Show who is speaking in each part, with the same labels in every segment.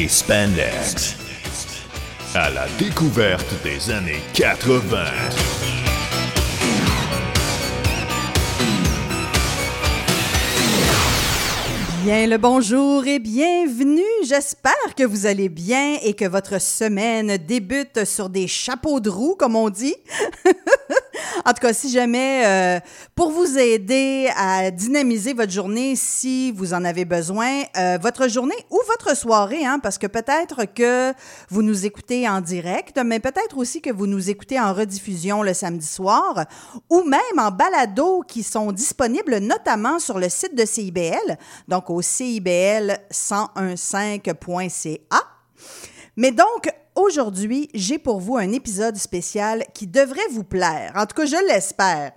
Speaker 1: Et Spandex. À la découverte des années 80.
Speaker 2: Bien le bonjour et bienvenue. J'espère que vous allez bien et que votre semaine débute sur des chapeaux de roue, comme on dit. en tout cas, si jamais, euh, pour vous aider à dynamiser votre journée, si vous en avez besoin, euh, votre journée ou votre soirée, hein, parce que peut-être que vous nous écoutez en direct, mais peut-être aussi que vous nous écoutez en rediffusion le samedi soir, ou même en balado qui sont disponibles notamment sur le site de CIBL, donc au CIBL1015.ca. Mais donc, aujourd'hui, j'ai pour vous un épisode spécial qui devrait vous plaire. En tout cas, je l'espère.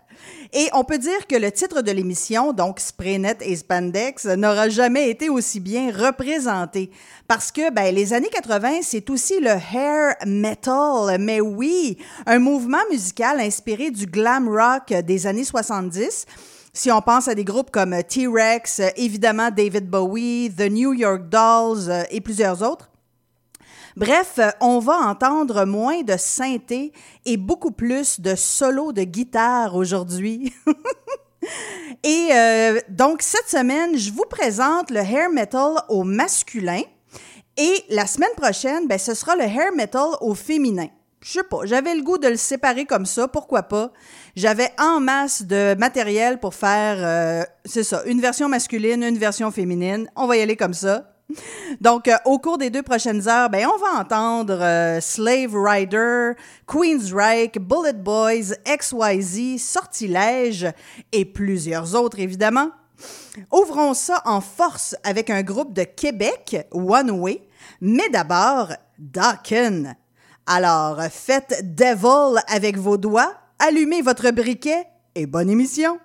Speaker 2: Et on peut dire que le titre de l'émission, donc Spraynet et Spandex, n'aura jamais été aussi bien représenté. Parce que ben, les années 80, c'est aussi le hair metal. Mais oui, un mouvement musical inspiré du glam rock des années 70 si on pense à des groupes comme T-Rex, évidemment David Bowie, The New York Dolls euh, et plusieurs autres. Bref, on va entendre moins de synthé et beaucoup plus de solos de guitare aujourd'hui. et euh, donc, cette semaine, je vous présente le hair metal au masculin. Et la semaine prochaine, ben, ce sera le hair metal au féminin. Je sais pas, j'avais le goût de le séparer comme ça, pourquoi pas. J'avais en masse de matériel pour faire, euh, c'est ça, une version masculine, une version féminine. On va y aller comme ça. Donc, euh, au cours des deux prochaines heures, ben, on va entendre euh, Slave Rider, Queensryche, Bullet Boys, XYZ, Sortilège et plusieurs autres, évidemment. Ouvrons ça en force avec un groupe de Québec, One Way, mais d'abord, Dawkins. Alors, faites Devil avec vos doigts, allumez votre briquet et bonne émission!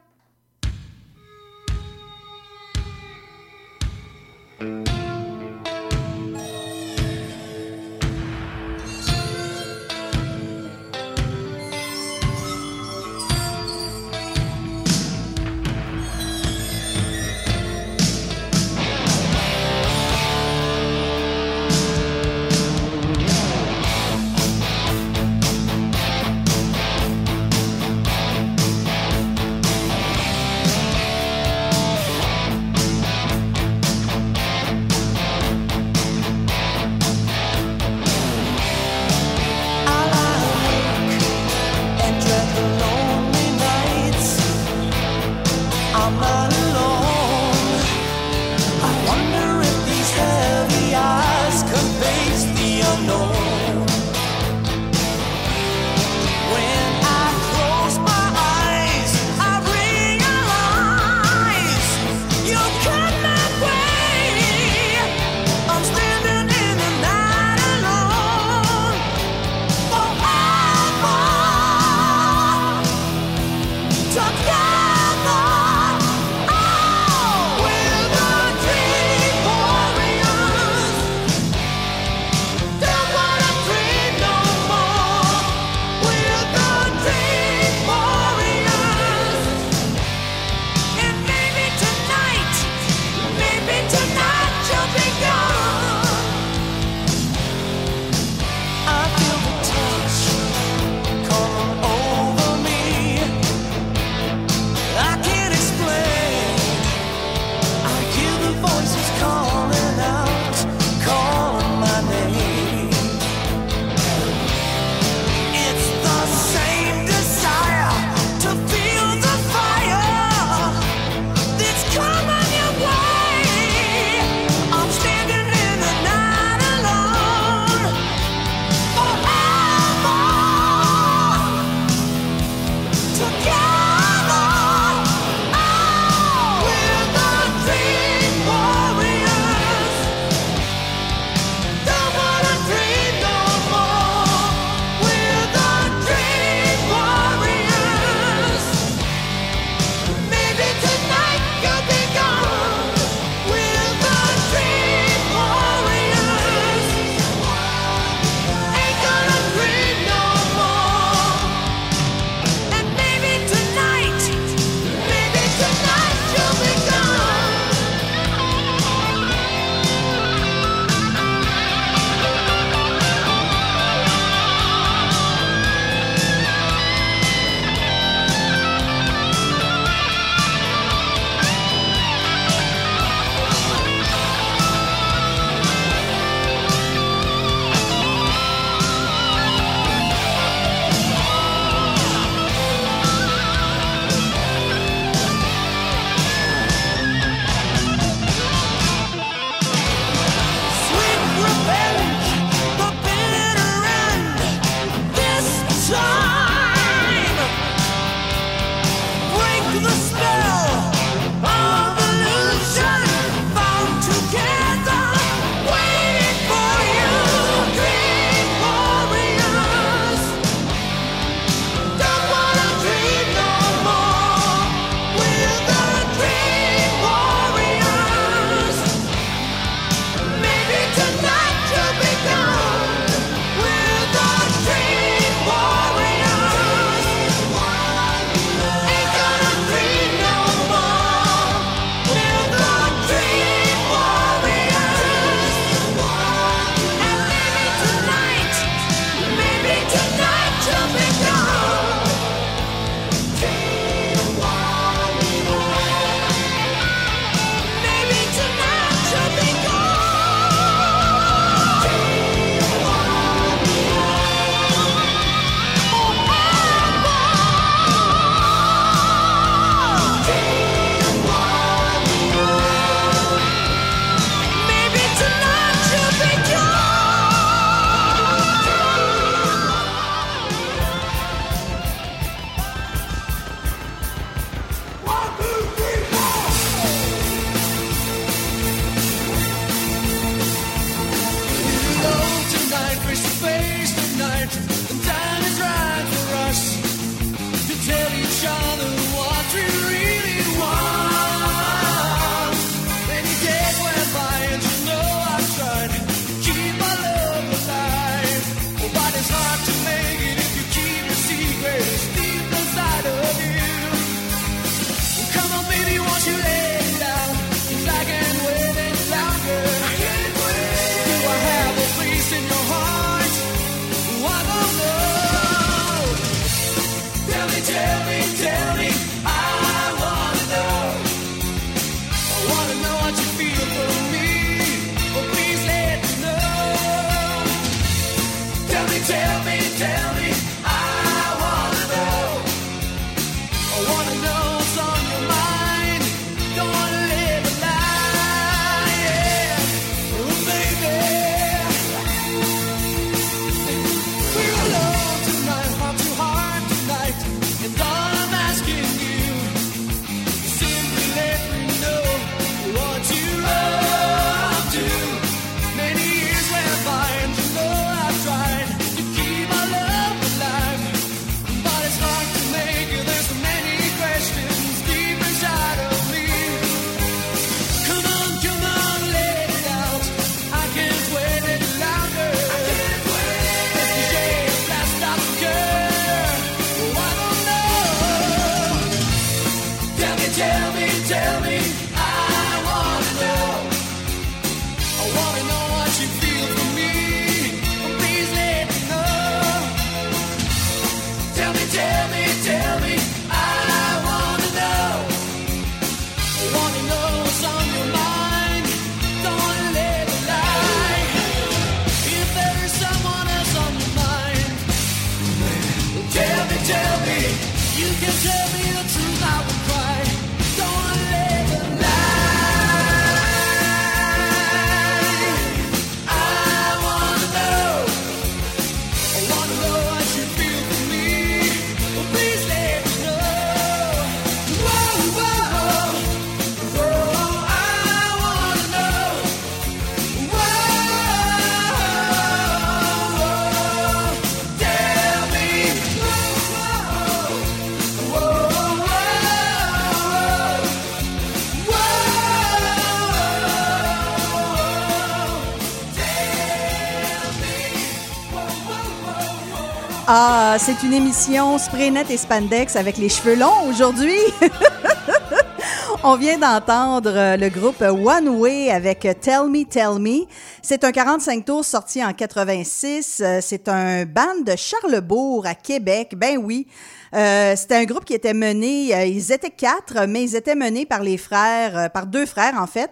Speaker 2: C'est une émission Spraynet et Spandex avec les cheveux longs aujourd'hui. On vient d'entendre euh, le groupe One Way avec Tell Me, Tell Me. C'est un 45 tours sorti en 86. Euh, c'est un band de Charlebourg à Québec. Ben oui. Euh, c'était un groupe qui était mené, euh, ils étaient quatre, mais ils étaient menés par les frères, euh, par deux frères en fait,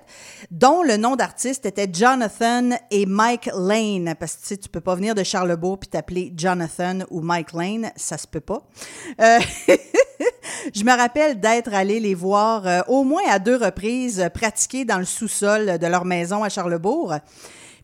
Speaker 2: dont le nom d'artiste était Jonathan et Mike Lane. Parce que tu sais, tu peux pas venir de Charlebourg puis t'appeler Jonathan ou Mike Lane, ça se peut pas. je me rappelle d'être allé les voir au moins à deux reprises pratiquer dans le sous-sol de leur maison à Charlebourg.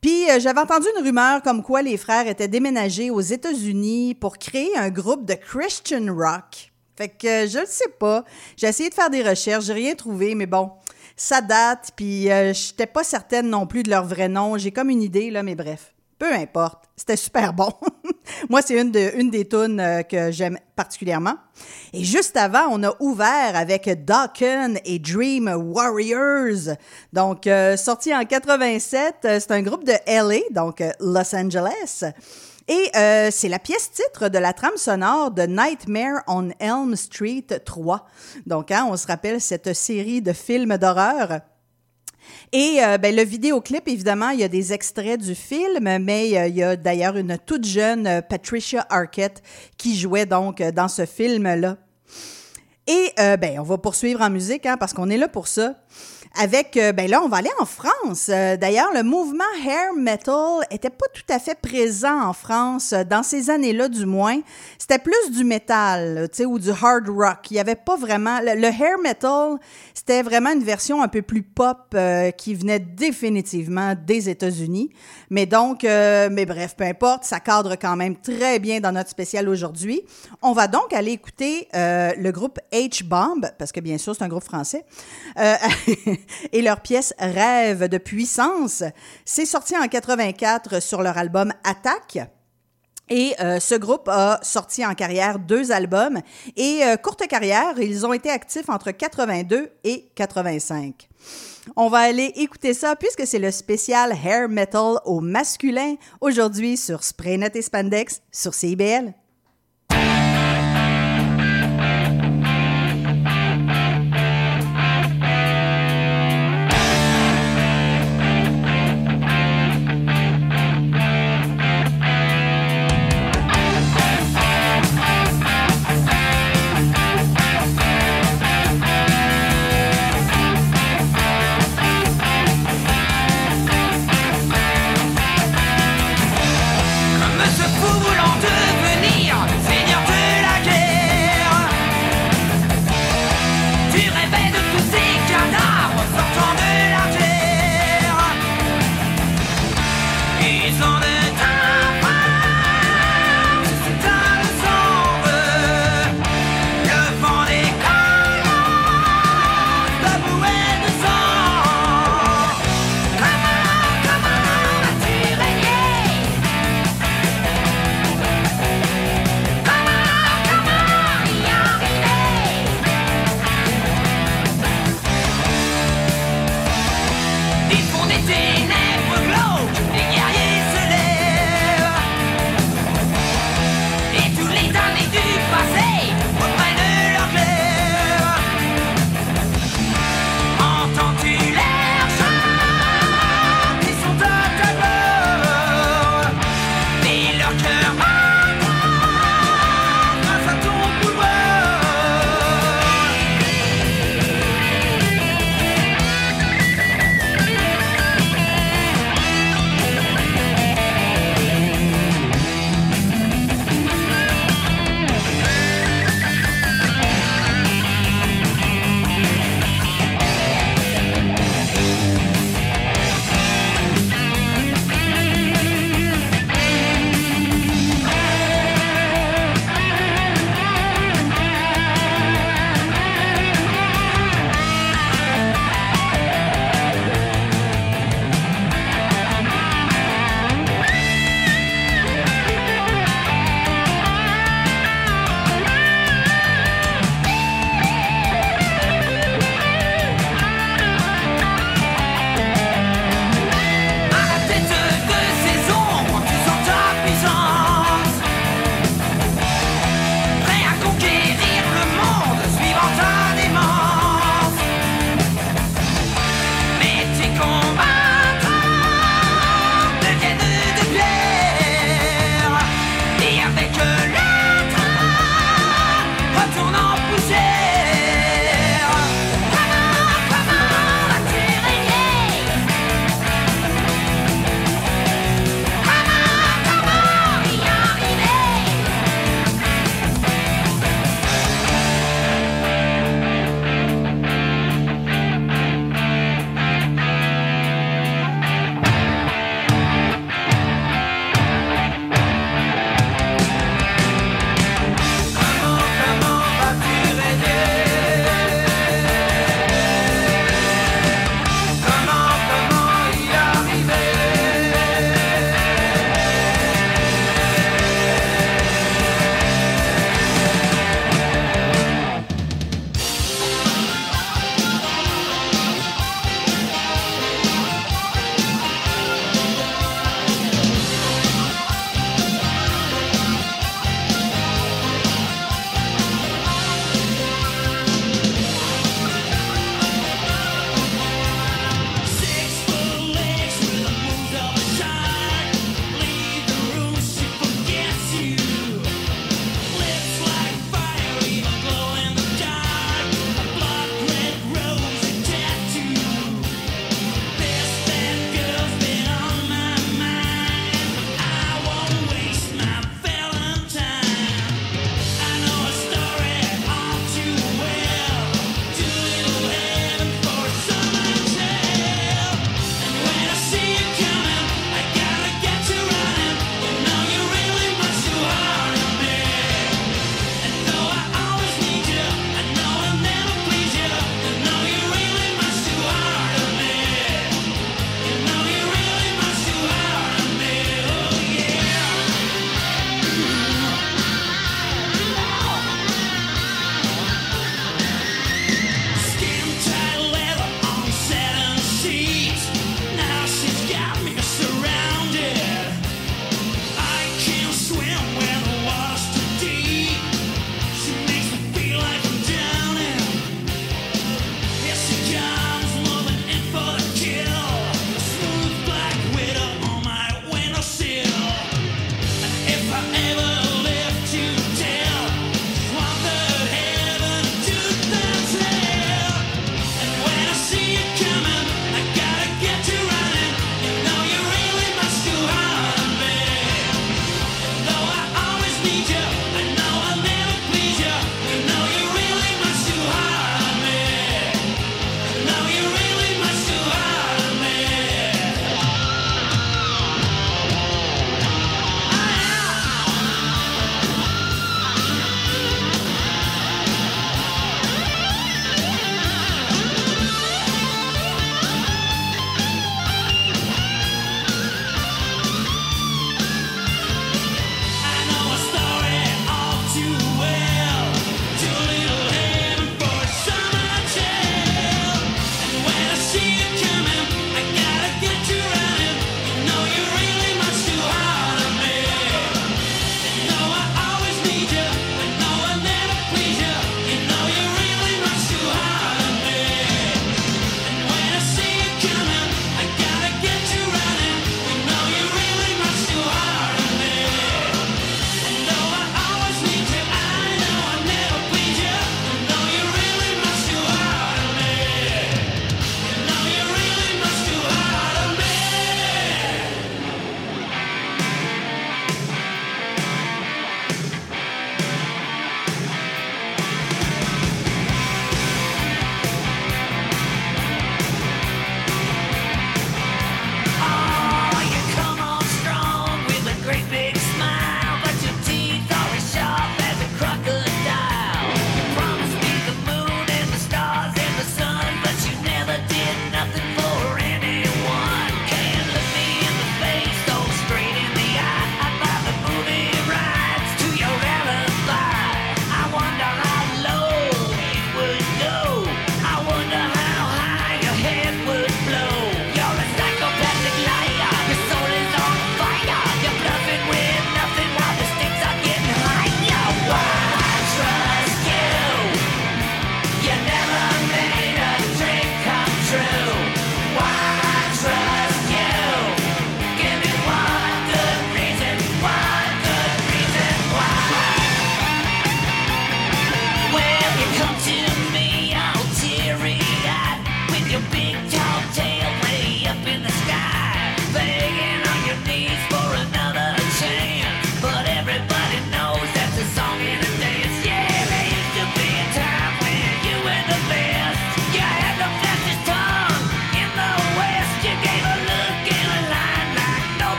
Speaker 2: Puis euh, j'avais entendu une rumeur comme quoi les frères étaient déménagés aux États-Unis pour créer un groupe de Christian rock. Fait que euh, je ne sais pas. J'ai essayé de faire des recherches, j'ai rien trouvé, mais bon, ça date. Puis euh, je pas certaine non plus de leur vrai nom. J'ai comme une idée là, mais bref. Peu importe, c'était super bon. Moi, c'est une, de, une des tunes euh, que j'aime particulièrement. Et juste avant, on a ouvert avec Dawkins et Dream Warriors. Donc, euh, sorti en 87, euh, c'est un groupe de LA, donc Los Angeles. Et c'est la pièce titre de la trame sonore de Nightmare on Elm Street 3. Donc, hein, on se rappelle cette série de films d'horreur et euh, ben, le vidéoclip, évidemment, il y a des extraits du film, mais euh, il y a d'ailleurs une toute jeune euh, Patricia Arquette qui jouait donc dans ce film-là. Et ben, on va poursuivre en musique, hein, parce qu'on est là pour ça avec, euh, ben là, on va aller en France. Euh, d'ailleurs, le mouvement hair metal était pas tout à fait présent en France euh, dans ces années-là, du moins. C'était plus du métal, tu sais, ou du hard rock. Il y avait pas vraiment le, hair metal. C'était vraiment une version un peu plus pop qui venait définitivement des États-Unis. Mais donc, mais bref, peu importe, ça cadre quand même très bien dans notre spécial aujourd'hui. On va donc aller écouter le groupe H-Bomb, parce que bien sûr, c'est un groupe français. et leur pièce Rêve de puissance. C'est sorti en 84 sur leur album Attaque. Et euh, ce groupe a sorti en carrière deux albums et euh, courte carrière, ils ont été actifs entre 82 et 85. On va aller écouter ça puisque c'est le spécial hair metal au masculin aujourd'hui sur Spraynet et Spandex sur CIBL.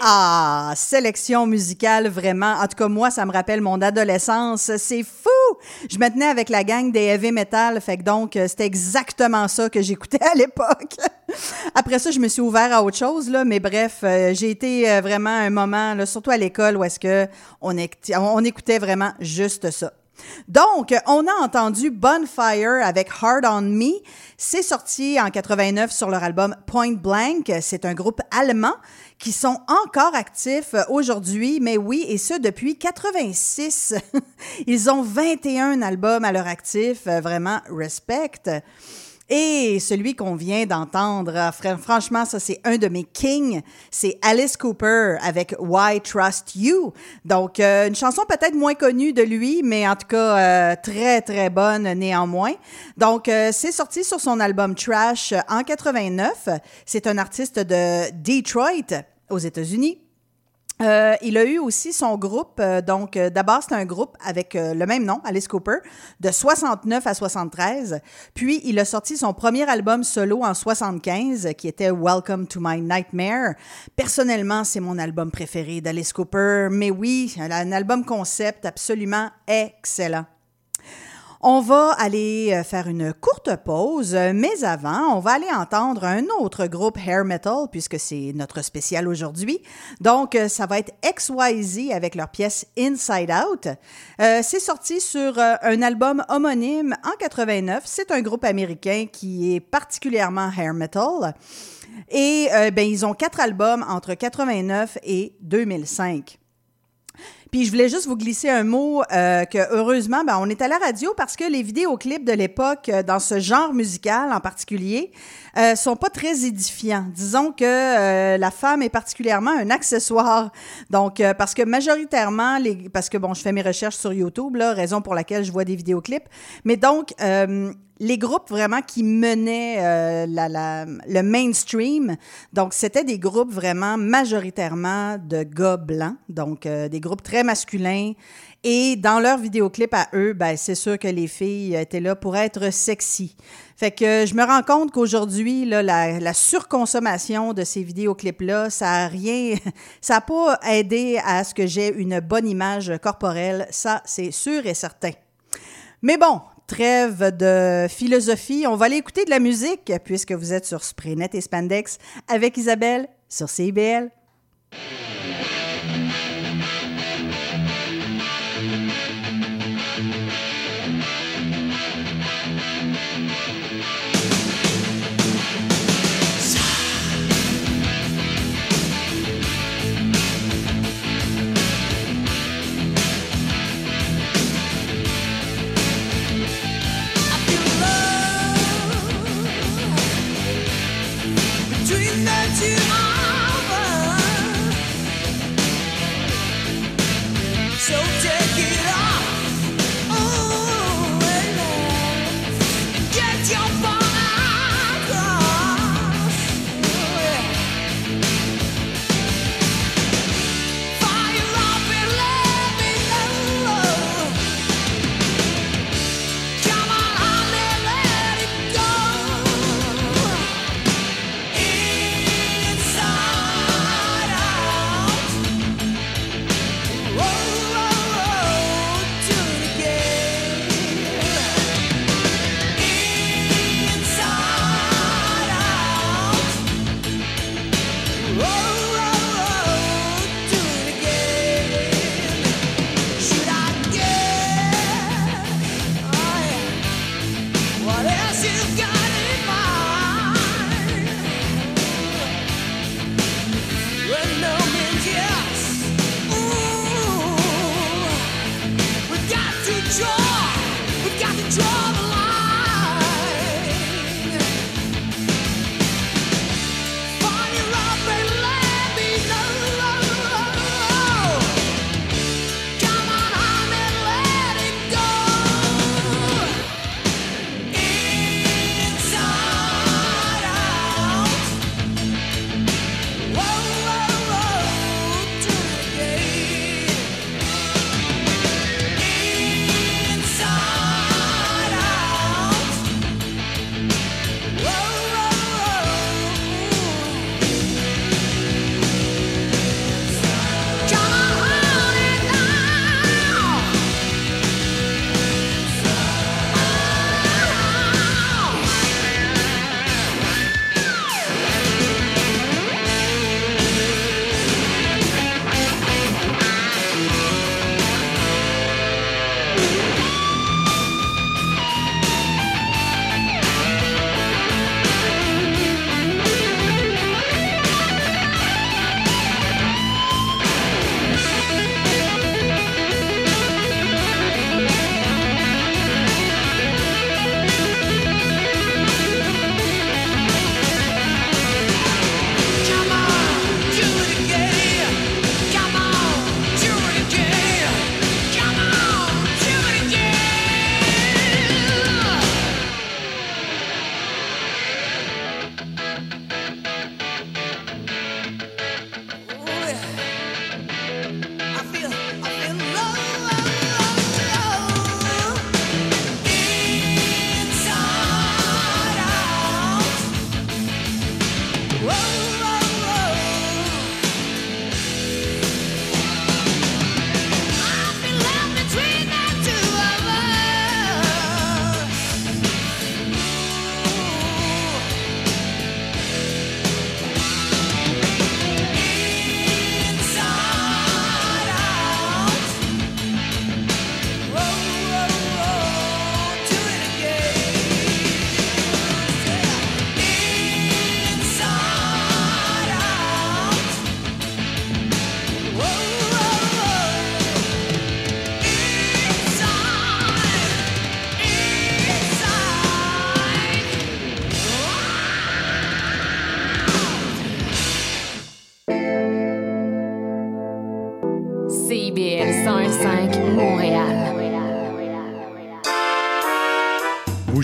Speaker 2: Ah, sélection musicale, vraiment. En tout cas, moi, ça me rappelle mon adolescence. C'est fou! Je me tenais avec la gang des heavy metal, fait que donc, euh, c'était exactement ça que j'écoutais à l'époque. Après ça, je me suis ouvert à autre chose, là, mais bref, euh, j'ai été euh, vraiment un moment, là, surtout à l'école, où est-ce que on écoutait vraiment juste ça. Donc, on a entendu Bonfire avec Hard on Me. C'est sorti en 89 sur leur album Point Blank. C'est un groupe allemand qui sont encore actifs aujourd'hui, mais oui, et ce depuis 86. Ils ont 21 albums à leur actif, vraiment respect. Et celui qu'on vient d'entendre, franchement, ça c'est un de mes kings, c'est Alice Cooper avec Why Trust You. Donc, euh, une chanson peut-être moins connue de lui, mais en tout cas euh, très très bonne néanmoins. Donc, euh, c'est sorti sur son album Trash en 89. C'est un artiste de Detroit aux États-Unis. Euh, il a eu aussi son groupe, euh, donc euh, d'abord c'est un groupe avec le même nom, Alice Cooper, de 69 à 73. Puis il a sorti son premier album solo en 75, qui était Welcome to My Nightmare. Personnellement, c'est mon album préféré d'Alice Cooper, mais oui, un album concept absolument excellent. On va aller euh, faire une courte pause, mais avant, on va aller entendre un autre groupe hair metal, puisque c'est notre spécial aujourd'hui. Donc, euh, ça va être XYZ avec leur pièce Inside Out. Euh, c'est sorti sur un album homonyme en 89. C'est un groupe américain qui est particulièrement hair metal. Et ben, ils ont quatre albums entre 89 et 2005. Puis je voulais juste vous glisser un mot euh, que heureusement, ben, on est à la radio parce que les vidéoclips de l'époque, euh, dans ce genre musical en particulier, euh, sont pas très édifiants. Disons que euh, la femme est particulièrement un accessoire. Donc, parce que majoritairement, les, parce que bon, je fais mes recherches sur YouTube, là, raison pour laquelle je vois des vidéoclips. Mais donc, les groupes vraiment qui menaient euh, la, le mainstream, donc c'était des groupes vraiment majoritairement de gars blancs, donc euh, des groupes très masculins. Et dans leurs vidéoclips à eux, ben, c'est sûr que les filles étaient là pour être sexy. Fait que je me rends compte qu'aujourd'hui, la, la, surconsommation de ces vidéoclips-là, ça a rien, ça n'a pas aidé à ce que j'ai une bonne image corporelle. Ça, c'est sûr et certain. Mais bon, trêve de philosophie. On va aller écouter de la musique puisque vous êtes sur Spraynet et Spandex avec Isabelle sur CIBL.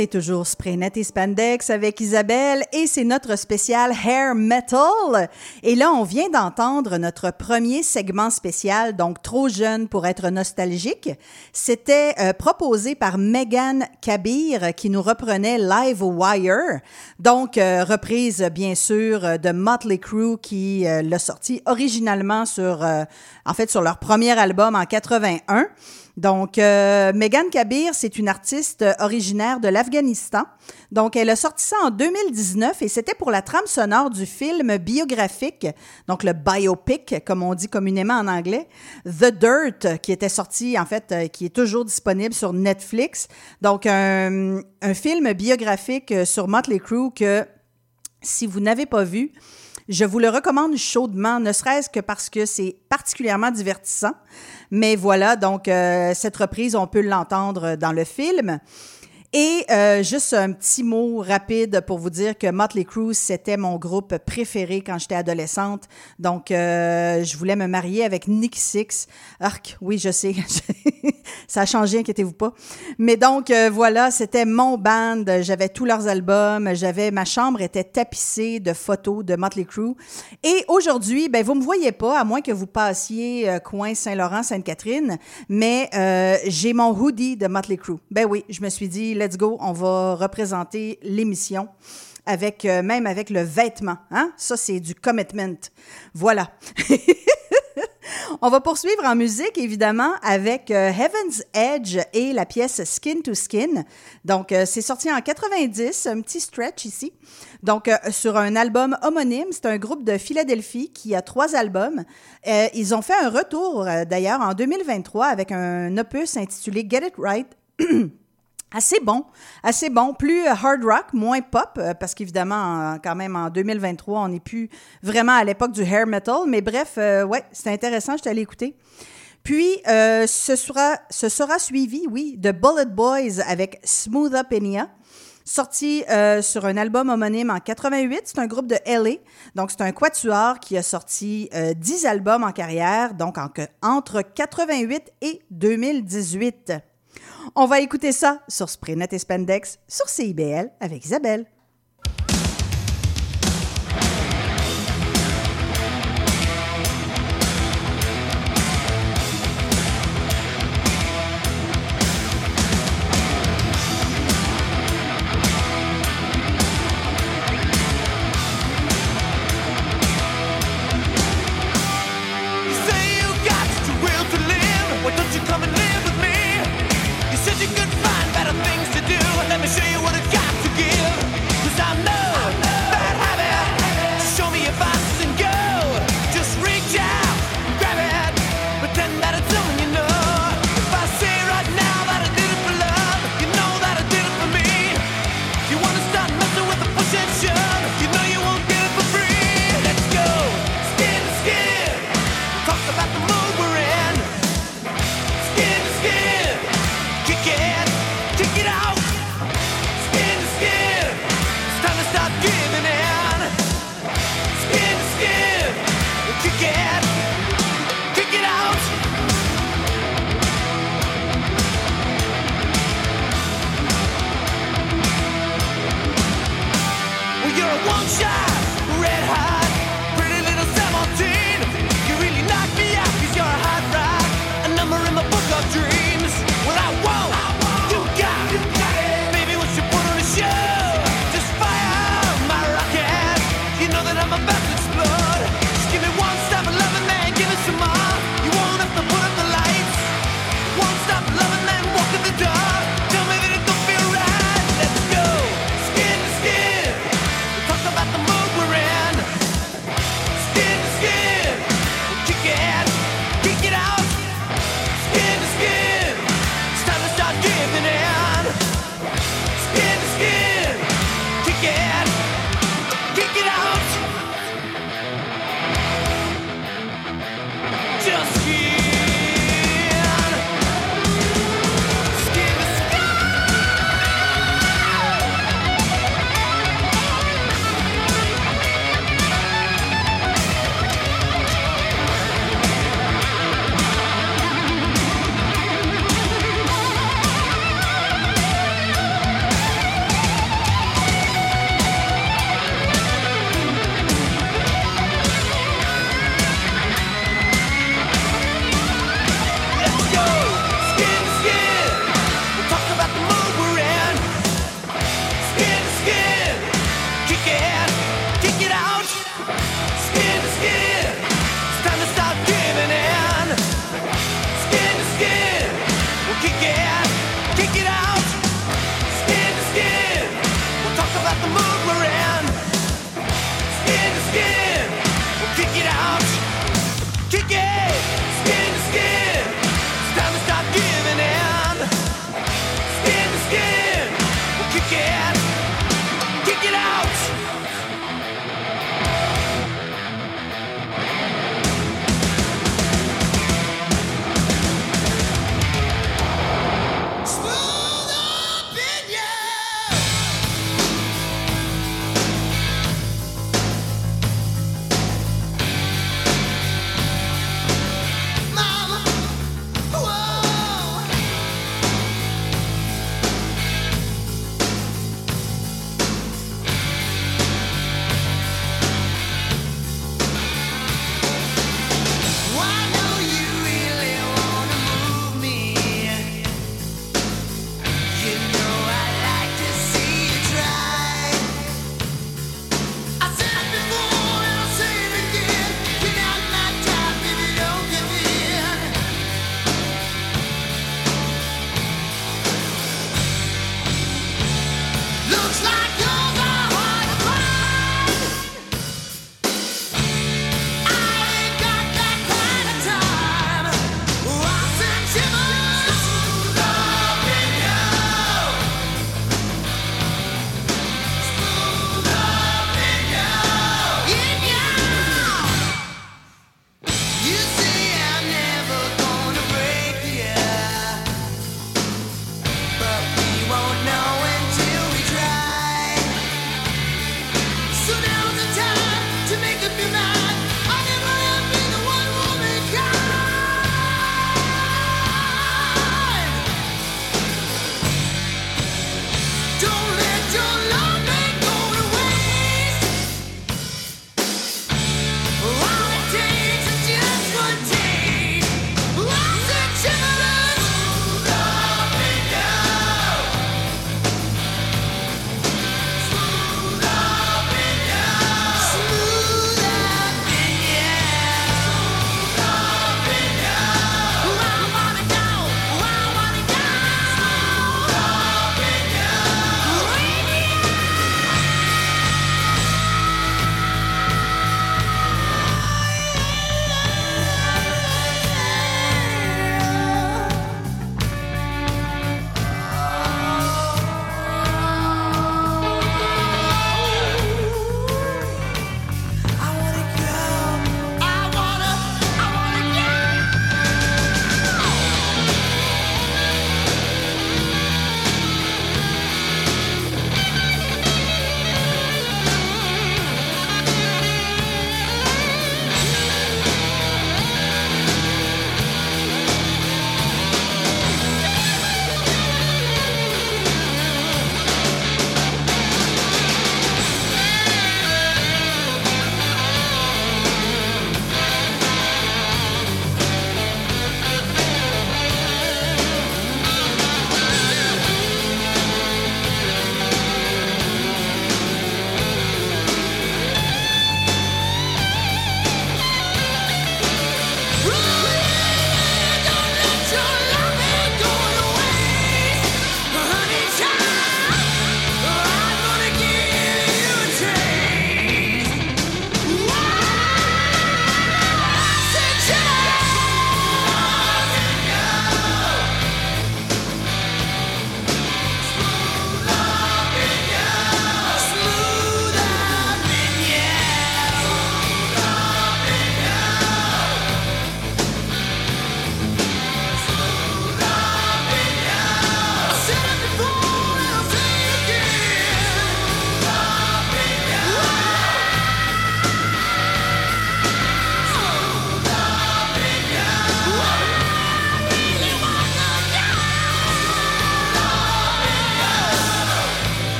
Speaker 2: C'est toujours Spraynet et Spandex avec Isabelle et c'est notre spécial Hair Metal. Et là, on vient d'entendre notre premier segment spécial, donc trop jeune pour être nostalgique. C'était euh, proposé par Megan Kabir qui nous reprenait Live Wire. Donc, euh, reprise bien sûr de Motley Crue qui euh, l'a sorti originalement sur, en fait, sur leur premier album en 81. Donc, euh, Megan Kabir, c'est une artiste originaire de l'Afghanistan. Donc, elle a sorti ça en 2019 et c'était pour la trame sonore du film biographique, donc le biopic, comme on dit communément en anglais, The Dirt, qui était sorti, en fait, euh, qui est toujours disponible sur Netflix. Donc, un, un film biographique sur Motley Crue que, si vous n'avez pas vu, je vous le recommande chaudement, ne serait-ce que parce que c'est particulièrement divertissant. Mais voilà, donc euh, cette reprise, on peut l'entendre dans le film. Et euh, juste un petit mot rapide pour vous dire que Motley Crue, c'était mon groupe préféré quand j'étais adolescente. Donc, euh, je voulais me marier avec Nick Six. Arc, oui, je sais. Ça a changé, inquiétez-vous pas. Mais donc, euh, voilà, c'était mon band. J'avais tous leurs albums. J'avais, ma chambre était tapissée de photos de Motley Crue. Et aujourd'hui, ben, vous me voyez pas, à moins que vous passiez euh, coin Saint-Laurent, Sainte-Catherine, mais euh, j'ai mon hoodie de Motley Crue. Ben oui, je me suis dit, let's go, on va représenter l'émission avec euh, même avec le vêtement. Hein? Ça, c'est du commitment. Voilà. On va poursuivre en musique, évidemment, avec euh, Heaven's Edge et la pièce Skin to Skin. Donc, euh, c'est sorti en 90, un petit stretch ici. Donc, sur un album homonyme, c'est un groupe de Philadelphie qui a trois albums. Ils ont fait un retour, d'ailleurs, en 2023 avec un opus intitulé Get It Right. Assez bon, assez bon, plus euh, hard rock, moins pop, euh, parce qu'évidemment, en- quand même, en 2023, on n'est plus vraiment à l'époque du hair metal, mais bref, euh, ouais, c'est intéressant, je allée écouter. Puis, euh, ce, sera, ce sera suivi, oui, de Bullet Boys avec Smooth Up Enya, sorti euh, sur un album homonyme en 88. C'est un groupe de LA, donc c'est un quatuor qui a sorti euh, 10 albums en carrière, donc en- entre 88 et 2018. On va écouter ça sur Spraynet et Spandex sur CIBL avec Isabelle.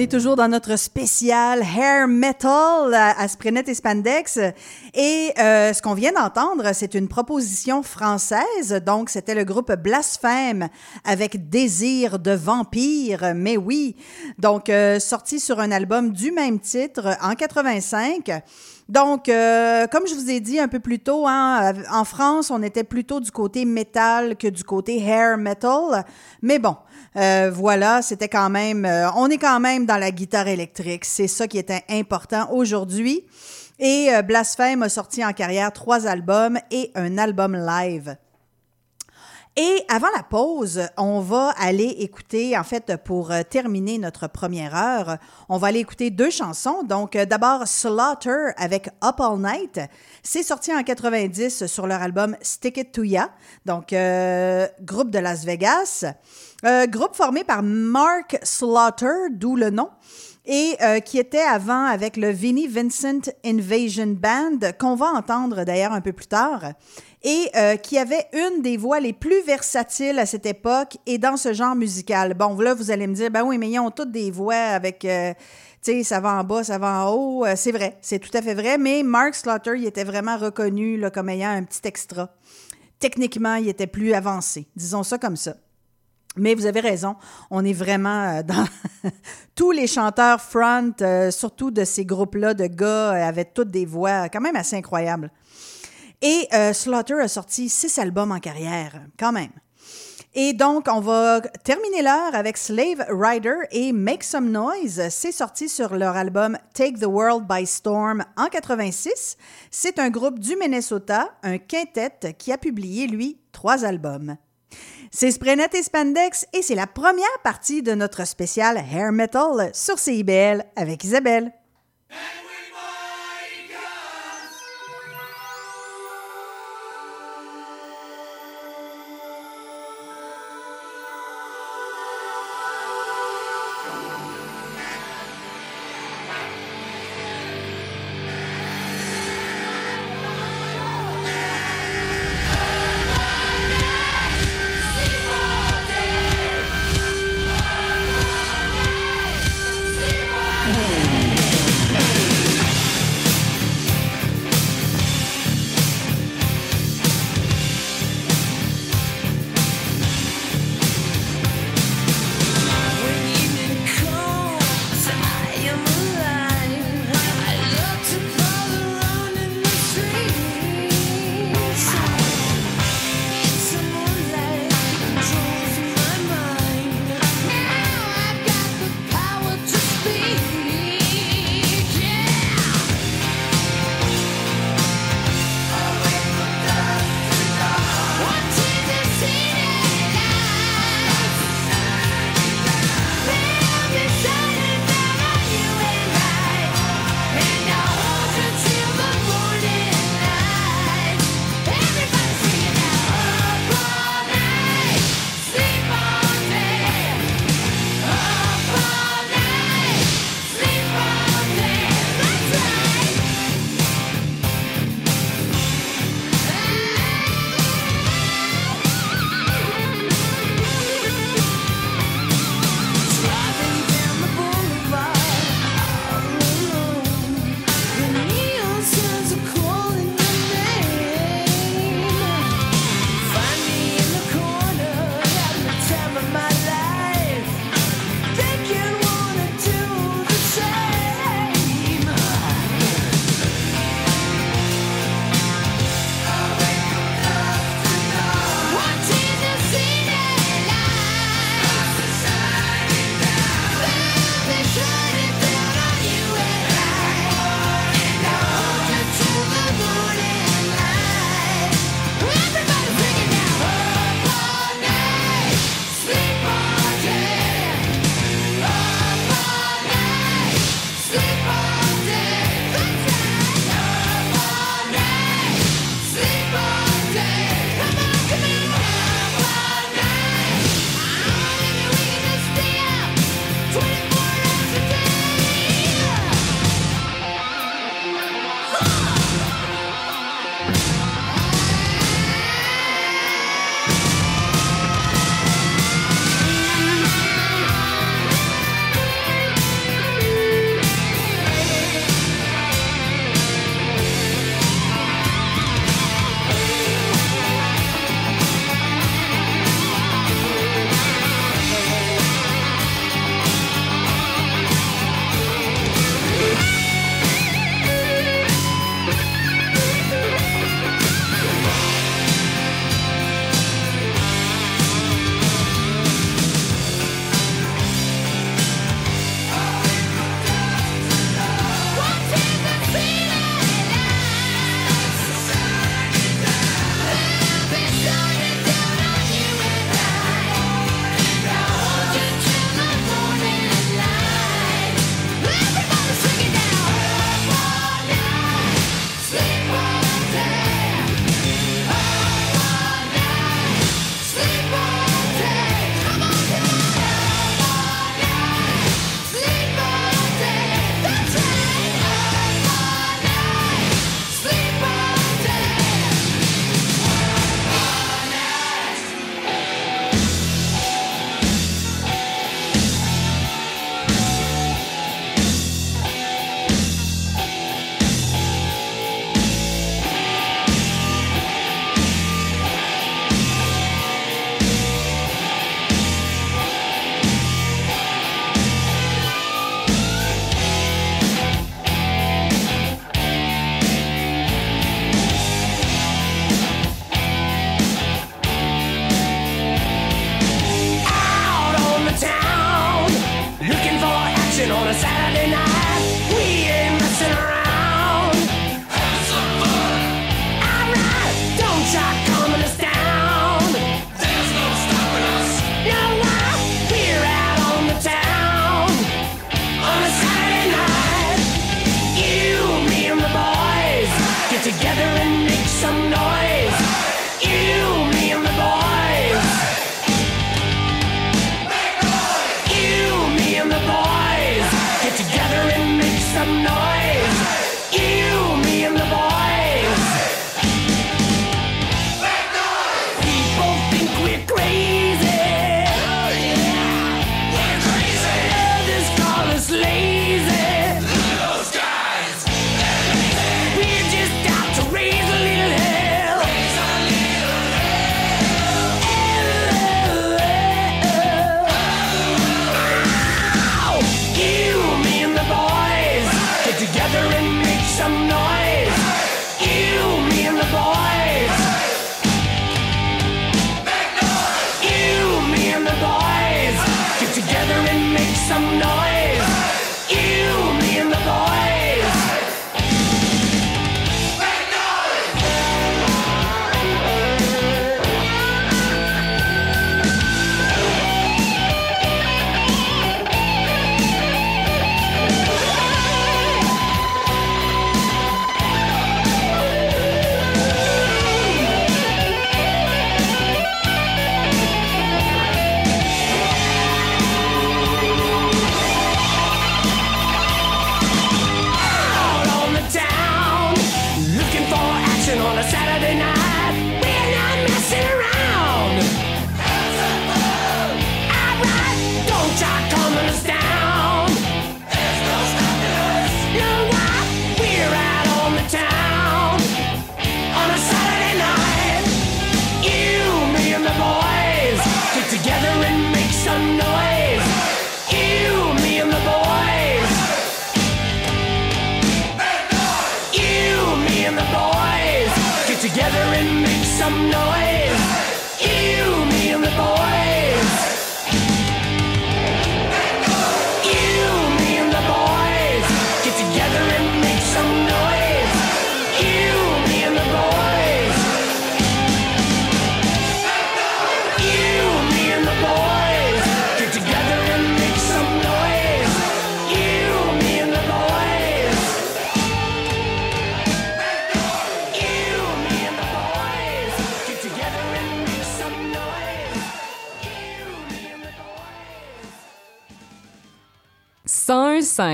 Speaker 2: Est toujours dans notre spécial hair metal à, à Sprenet et Spandex. Et euh, ce qu'on vient d'entendre, c'est une proposition française. Donc, c'était le groupe Blasphème avec Désir de vampire. Mais oui, donc euh, sorti sur un album du même titre en 85. Donc, euh, comme je vous ai dit un peu plus tôt, hein, en France, on était plutôt du côté métal que du côté hair metal. Mais bon, euh, voilà, c'était quand même, euh, on est quand même dans la guitare électrique. C'est ça qui était important aujourd'hui. Et euh, Blasphème a sorti en carrière trois albums et un album live. Et avant la pause, on va aller écouter, en fait, pour euh, terminer notre première heure, on va aller écouter deux chansons. Donc, d'abord, Slaughter avec Up All Night. C'est sorti en 90 sur leur album Stick It To Ya. Donc, groupe de Las Vegas. Euh, groupe formé par Mark Slaughter, d'où le nom et euh, qui était avant avec le Vinnie Vincent Invasion Band, qu'on va entendre d'ailleurs un peu plus tard, et euh, qui avait une des voix les plus versatiles à cette époque et dans ce genre musical. Bon, là, vous allez me dire, ben oui, mais ils ont toutes des voix avec, euh, tu sais, ça va en bas, ça va en haut. Euh, c'est vrai, c'est tout à fait vrai, mais Mark Slaughter, il était vraiment reconnu là, comme ayant un petit extra. Techniquement, il était plus avancé, disons ça comme ça. Mais vous avez raison, on est vraiment euh, dans tous les chanteurs front, euh, surtout de ces groupes-là de gars, euh, avaient toutes des voix quand même assez incroyables. Et euh, Slaughter a sorti six albums en carrière, quand même. Et donc, on va terminer l'heure avec Slave Rider et Make Some Noise. C'est sorti sur leur album Take the World by Storm en 86. C'est un groupe du Minnesota, un quintet qui a publié, lui, trois albums. C'est Sprenet et Spandex et c'est la première partie de notre spécial Hair Metal sur CIBL avec Isabelle.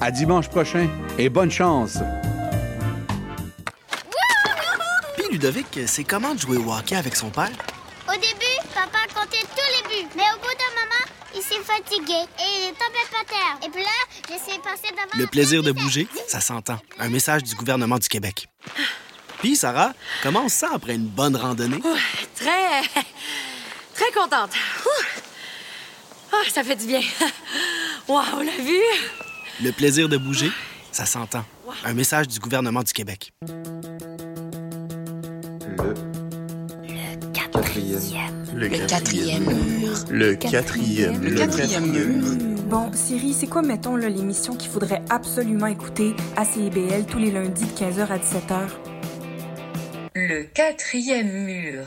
Speaker 3: À dimanche prochain et bonne chance!
Speaker 4: Puis Ludovic, c'est comment de jouer au hockey avec son père?
Speaker 5: Au début, papa comptait tous les buts. Mais au bout d'un moment, il s'est fatigué et il est tombé par terre. Et puis là, j'essaie de passer devant...
Speaker 4: Le plaisir de bouger, ça s'entend. Un message du gouvernement du Québec. Puis, Sarah, comment on se sent après une bonne randonnée?
Speaker 6: Très. très contente. Ouh. Ah, ça fait du bien. Waouh, la vue!
Speaker 4: Le plaisir de bouger, ça s'entend. Un message du gouvernement du Québec.
Speaker 7: Le quatrième mur. Le quatrième
Speaker 8: Le quatrième mur. Bon, Siri, c'est quoi, mettons, là, l'émission qu'il faudrait absolument écouter à CIBL tous les lundis de 15h à 17h?
Speaker 9: Le quatrième mur.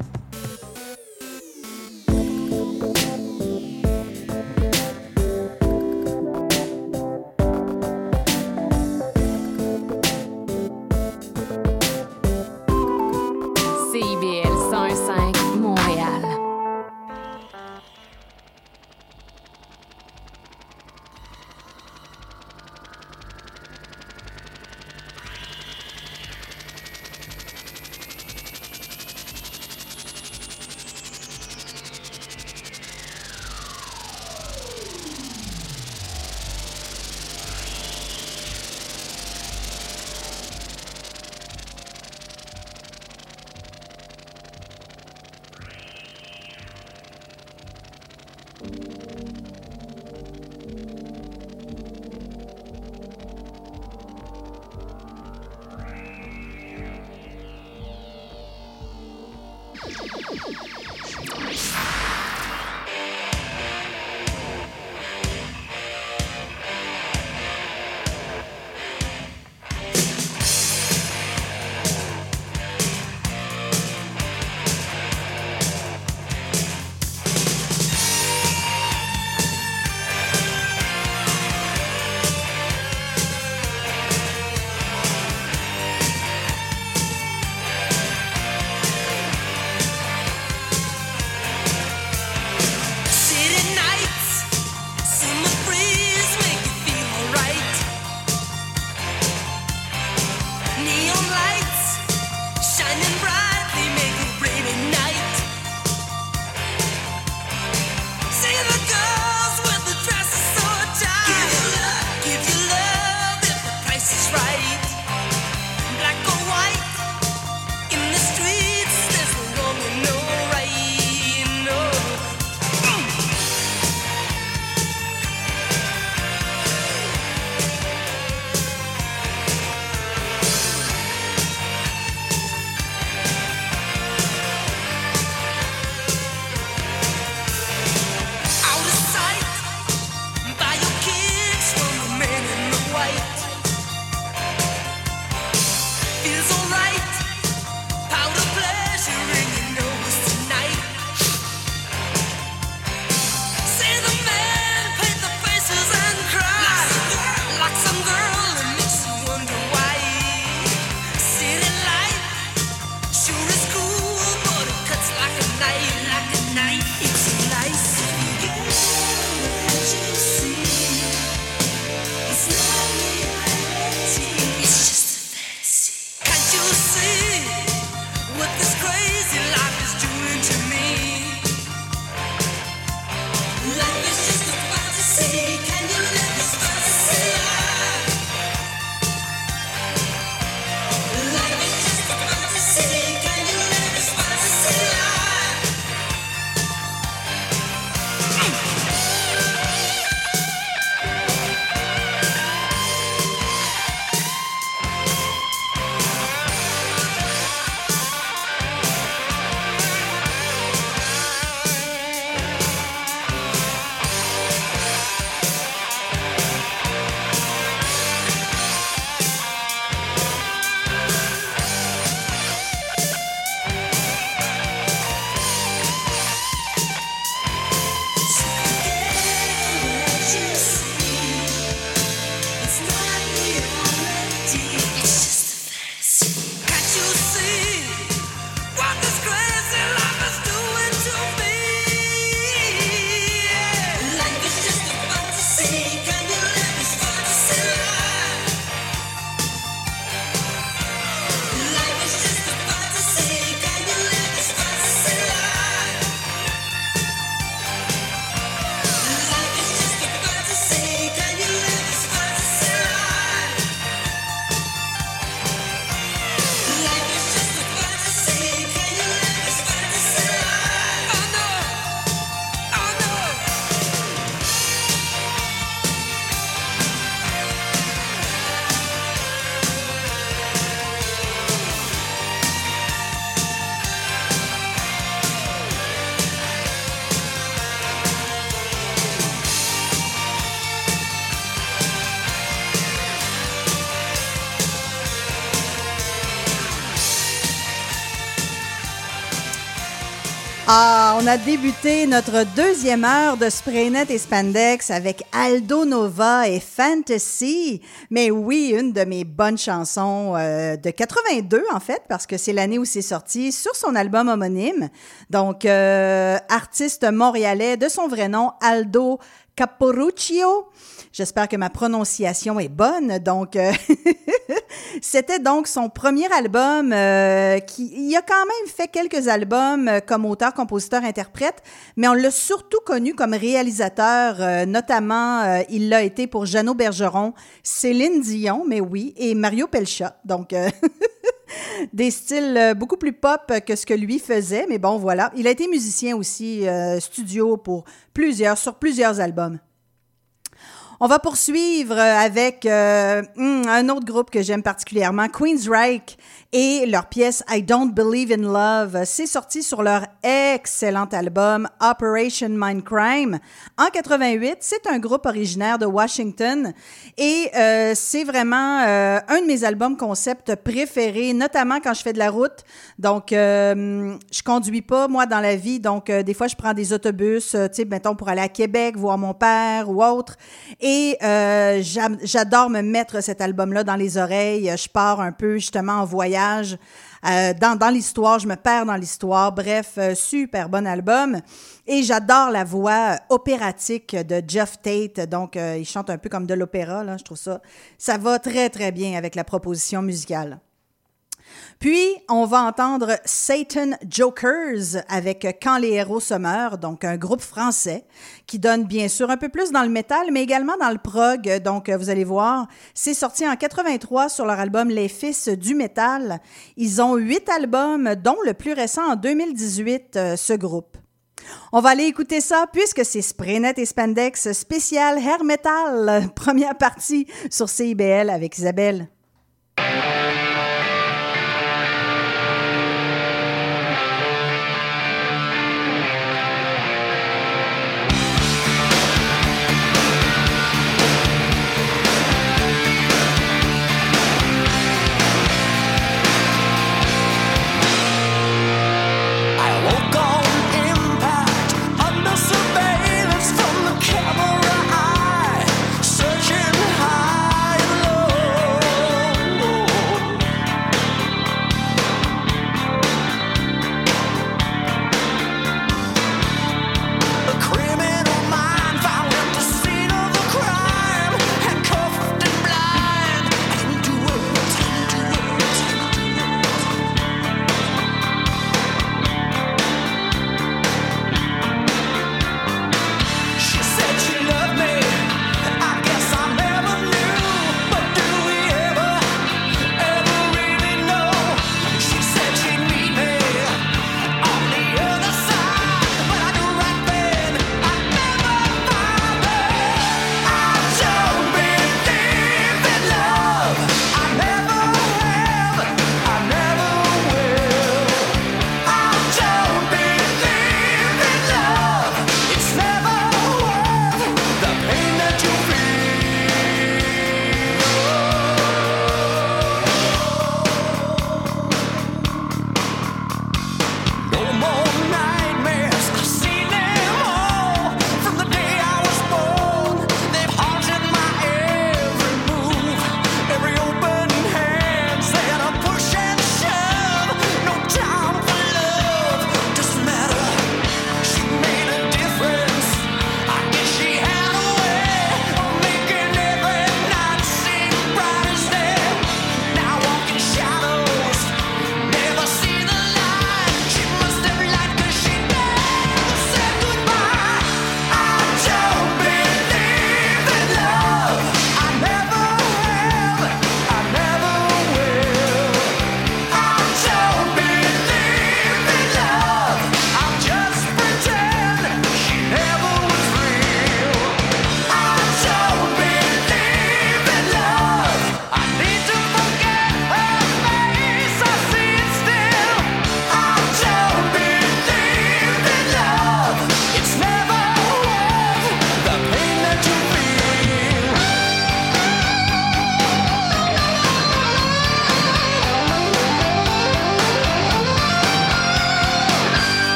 Speaker 2: On a débuté notre deuxième heure de Spraynet et Spandex avec Aldo Nova et Fantasy. Mais oui, une de mes bonnes chansons euh, de 82 en fait, parce que c'est l'année où c'est sorti sur son album homonyme. Donc, euh, artiste montréalais de son vrai nom, Aldo Caporuccio. J'espère que ma prononciation est bonne. Donc, euh, c'était donc son premier album euh, qui il a quand même fait quelques albums euh, comme auteur, compositeur, interprète, mais on l'a surtout connu comme réalisateur. notamment, il l'a été pour Jeannot Bergeron, Céline Dion, mais oui, et Mario Pelcha. Donc, des styles euh, beaucoup plus pop que ce que lui faisait, mais bon, voilà. Il a été musicien aussi euh, studio pour plusieurs, sur plusieurs albums. On va poursuivre avec euh, hmm, un autre groupe que j'aime particulièrement, Queensryche, et leur pièce I Don't Believe in Love. C'est sorti sur leur excellent album Operation Mindcrime en 88. C'est un groupe originaire de Washington et euh, c'est vraiment euh, un de mes albums concept préférés, notamment quand je fais de la route. Donc, euh, je conduis pas, moi, dans la vie. Donc, euh, des fois, je prends des autobus, euh, tu sais, mettons, pour aller à Québec, voir mon père ou autre. Et euh, j'a- j'adore me mettre cet album-là dans les oreilles. Je pars un peu, justement, en voyage. Euh, dans l'histoire, je me perds dans l'histoire. Bref, euh, super bon album. Et j'adore la voix euh, opératique de Jeff Tate. Donc, il chante un peu comme de l'opéra, là. Je trouve ça. Ça va très, très bien avec la proposition musicale. Puis, on va entendre Satan Jokers avec Quand les héros se meurent, donc un groupe français qui donne bien sûr un peu plus dans le métal, mais également dans le prog. Donc, vous allez voir, c'est sorti en 83 sur leur album Les Fils du métal. Ils ont huit albums, dont le plus récent en 2018, euh, ce groupe. On va aller écouter ça puisque c'est Spraynet et Spandex spécial hair metal, première partie sur CIBL avec Isabelle.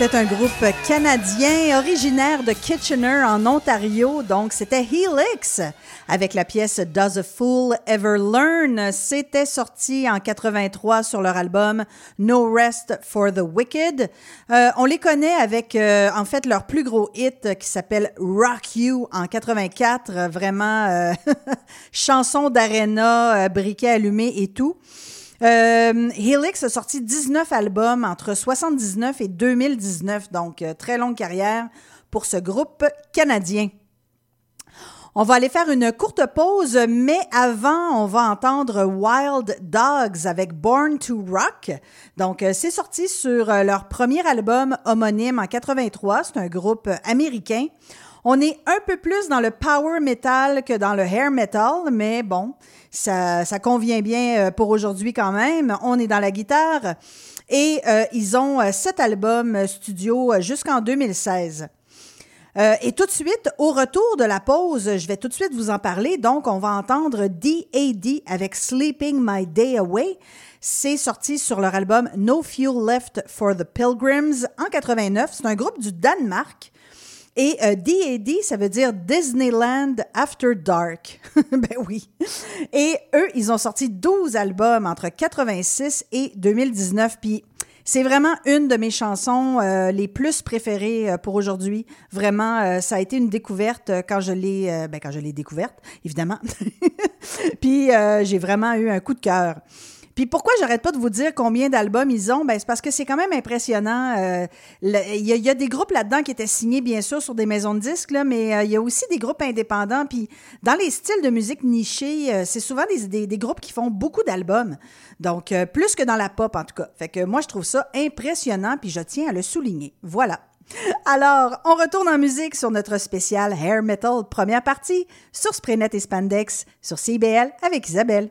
Speaker 2: C'était un groupe canadien originaire de Kitchener en Ontario, donc c'était Helix avec la pièce Does a Fool Ever Learn? C'était sorti en 83 sur leur album No Rest for the Wicked. Euh, on les connaît avec euh, en fait leur plus gros hit qui s'appelle Rock You en 84, vraiment euh, chanson d'arena, briquet allumé et tout. Euh, Helix a sorti 19 albums entre 79 et 2019, donc euh, très longue carrière pour ce groupe canadien. On va aller faire une courte pause, mais avant, on va entendre Wild Dogs avec Born to Rock. Donc, euh, c'est sorti sur euh, leur premier album homonyme en 83. C'est un groupe américain. On est un peu plus dans le power metal que dans le hair metal, mais bon, ça, convient bien euh, pour aujourd'hui quand même. On est dans la guitare et euh, ils ont euh, sept albums studio jusqu'en 2016. Euh, et tout de suite, au retour de la pause, je vais tout de suite vous en parler. Donc, on va entendre D.A.D. avec Sleeping My Day Away. C'est sorti sur leur album No Fuel Left for the Pilgrims en 89. C'est un groupe du Danemark. Et euh, ça veut dire Disneyland After Dark. ben oui. Et eux, ils ont sorti 12 albums entre 86 et 2019. Puis c'est vraiment une de mes chansons euh, les plus préférées euh, pour aujourd'hui. Vraiment, euh, ça a été une découverte quand je l'ai, ben, quand je l'ai découverte, évidemment. Puis j'ai vraiment eu un coup de cœur. Puis pourquoi j'arrête pas de vous dire combien d'albums ils ont? Ben, c'est parce que c'est quand même impressionnant. Euh, Il y, a- des groupes là-dedans qui étaient signés, bien sûr, sur des maisons de disques, mais euh, il y a aussi des groupes indépendants. Puis dans les styles de musique nichés, euh, c'est souvent des, des- groupes qui font beaucoup d'albums. Donc, plus que dans la pop, en tout cas. Fait que moi, je trouve ça impressionnant, puis je tiens à le souligner. Voilà. Alors, on retourne en musique sur notre spécial Hair Metal, première partie, sur Spraynet et Spandex, sur CBL avec Isabelle.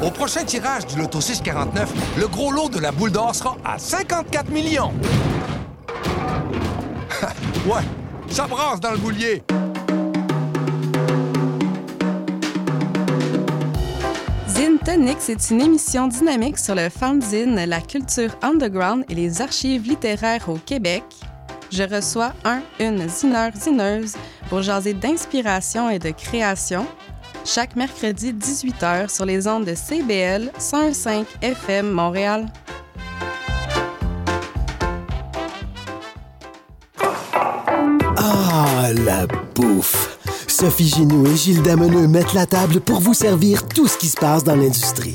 Speaker 10: Au prochain tirage du Loto 649, le gros lot de la boule d'or sera à 54 millions. ouais, ça brasse dans le boulier.
Speaker 11: Zine Tonic, c'est une émission dynamique sur le fanzine, la culture underground et les archives littéraires au Québec. Je reçois un, une zineur, zineuse pour jaser d'inspiration et de création. Chaque mercredi 18h sur les ondes de CBL 105 FM Montréal.
Speaker 12: Ah, la bouffe! Sophie Ginou et Gilles Dameneux mettent la table pour vous servir tout ce qui se passe dans l'industrie.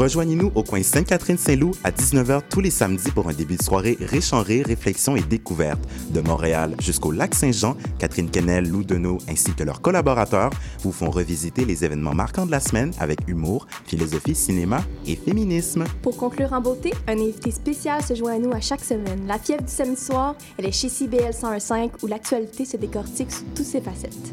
Speaker 13: Rejoignez-nous au coin Sainte-Catherine-Saint-Loup à 19h tous les samedis pour un début de soirée riche en rire, réflexion et découverte. De Montréal jusqu'au lac Saint-Jean, Catherine Kennel, Lou Deneau ainsi que leurs collaborateurs vous font revisiter les événements marquants de la semaine avec humour, philosophie, cinéma et féminisme.
Speaker 14: Pour conclure en beauté, un invité spécial se joint à nous à chaque semaine. La fièvre du samedi soir, elle est chez CBL 101.5 où l'actualité se décortique sous toutes ses facettes.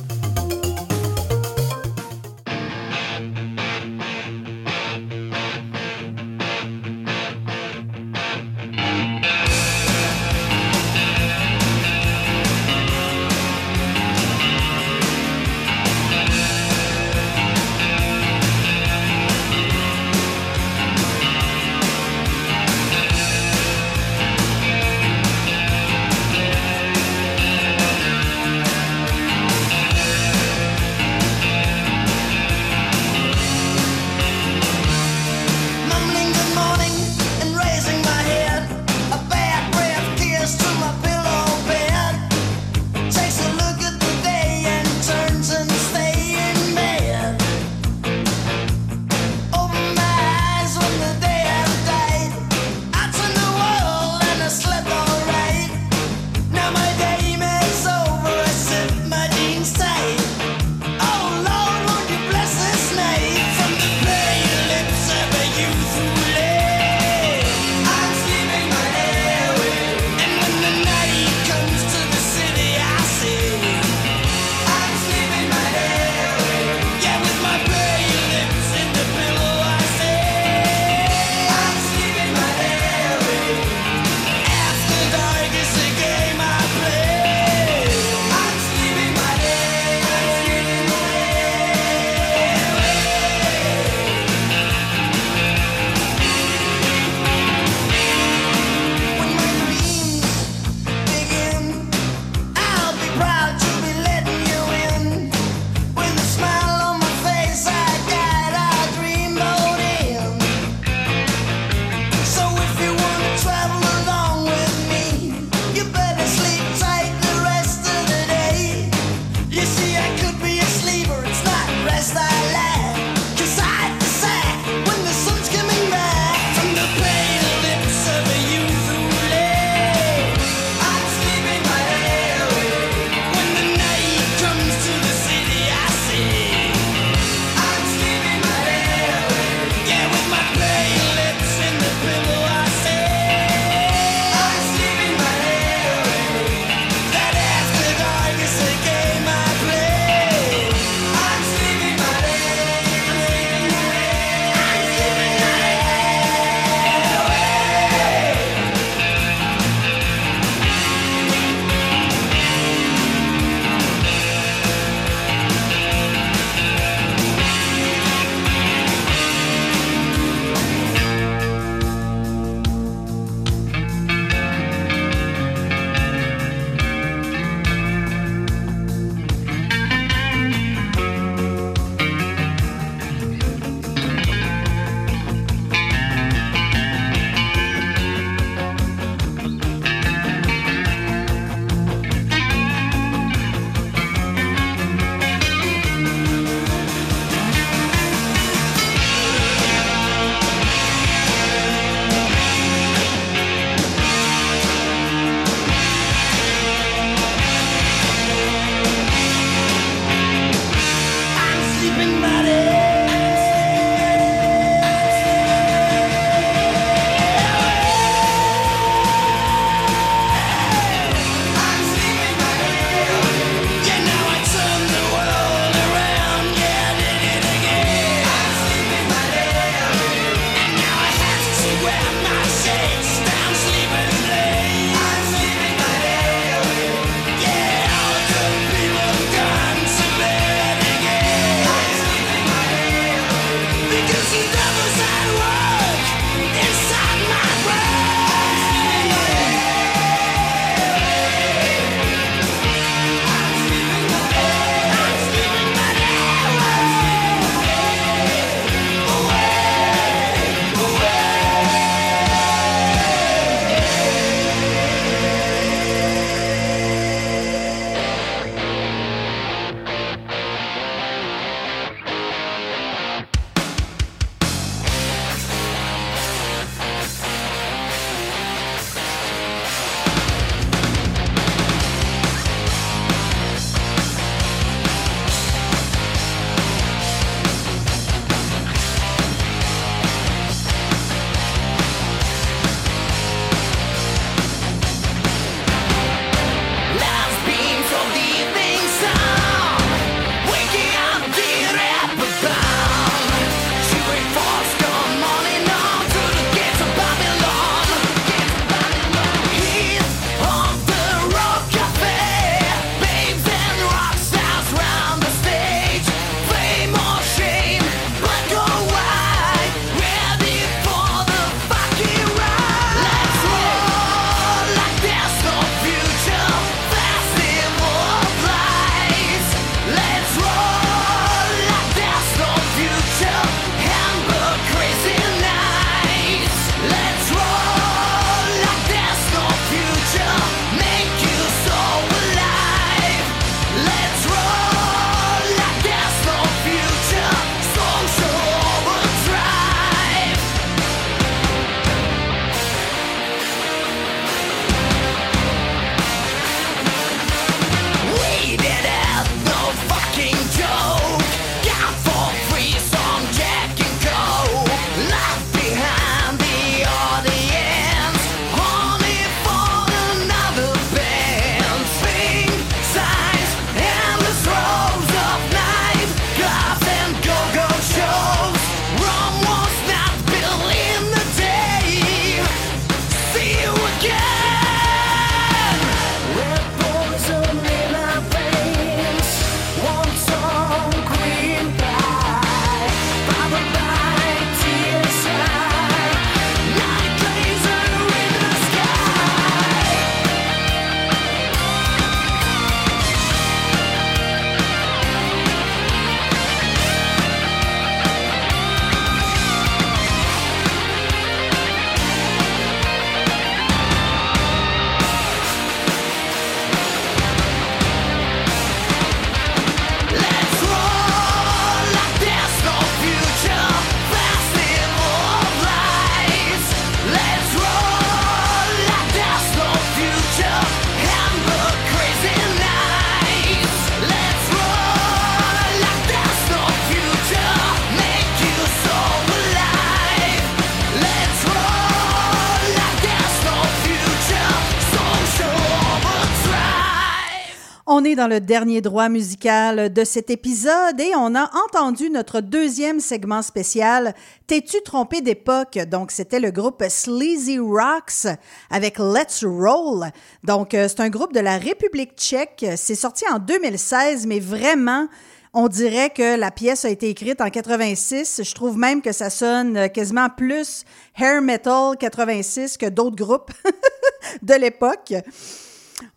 Speaker 2: On est dans le dernier droit musical de cet épisode et on a entendu notre deuxième segment spécial T'es-tu trompé d'époque? Donc, c'était le groupe Sleazy Rocks avec Let's Roll. Donc, euh, c'est un groupe de la République tchèque. C'est sorti en 2016, mais vraiment, on dirait que la pièce a été écrite en 86. Je trouve même que ça sonne euh, quasiment plus hair metal 86 que d'autres groupes de l'époque.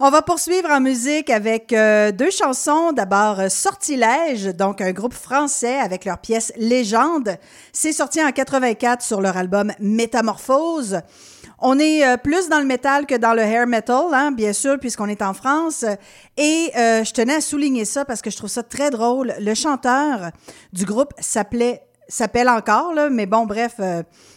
Speaker 2: On va poursuivre en musique avec euh, deux chansons. D'abord, euh, Sortilège, donc un groupe français avec leur pièce Légende. C'est sorti en 84 sur leur album Métamorphose. On est euh, plus dans le métal que dans le hair metal, hein, bien sûr, puisqu'on est en France. Et je tenais à souligner ça parce que je trouve ça très drôle. Le chanteur du groupe s'appelait s'appelle encore, là, mais bon, bref,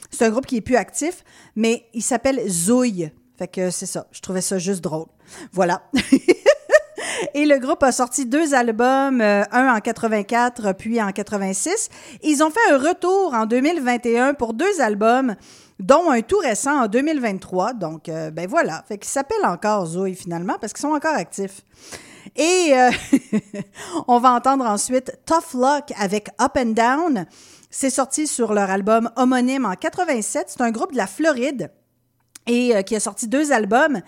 Speaker 2: c'est un groupe qui est plus actif, mais il s'appelle Zouille. Fait que c'est ça. Je trouvais ça juste drôle. Voilà. Et le groupe a sorti deux albums, euh, un en 84 puis en 86. Ils ont fait un retour en 2021 pour deux albums, dont un tout récent en 2023. Donc, euh, ben voilà. Fait qu'ils s'appellent encore Zoé finalement parce qu'ils sont encore actifs. Et euh, on va entendre ensuite Tough Luck avec Up and Down. C'est sorti sur leur album homonyme en 87. C'est un groupe de la Floride et euh, qui a sorti deux albums.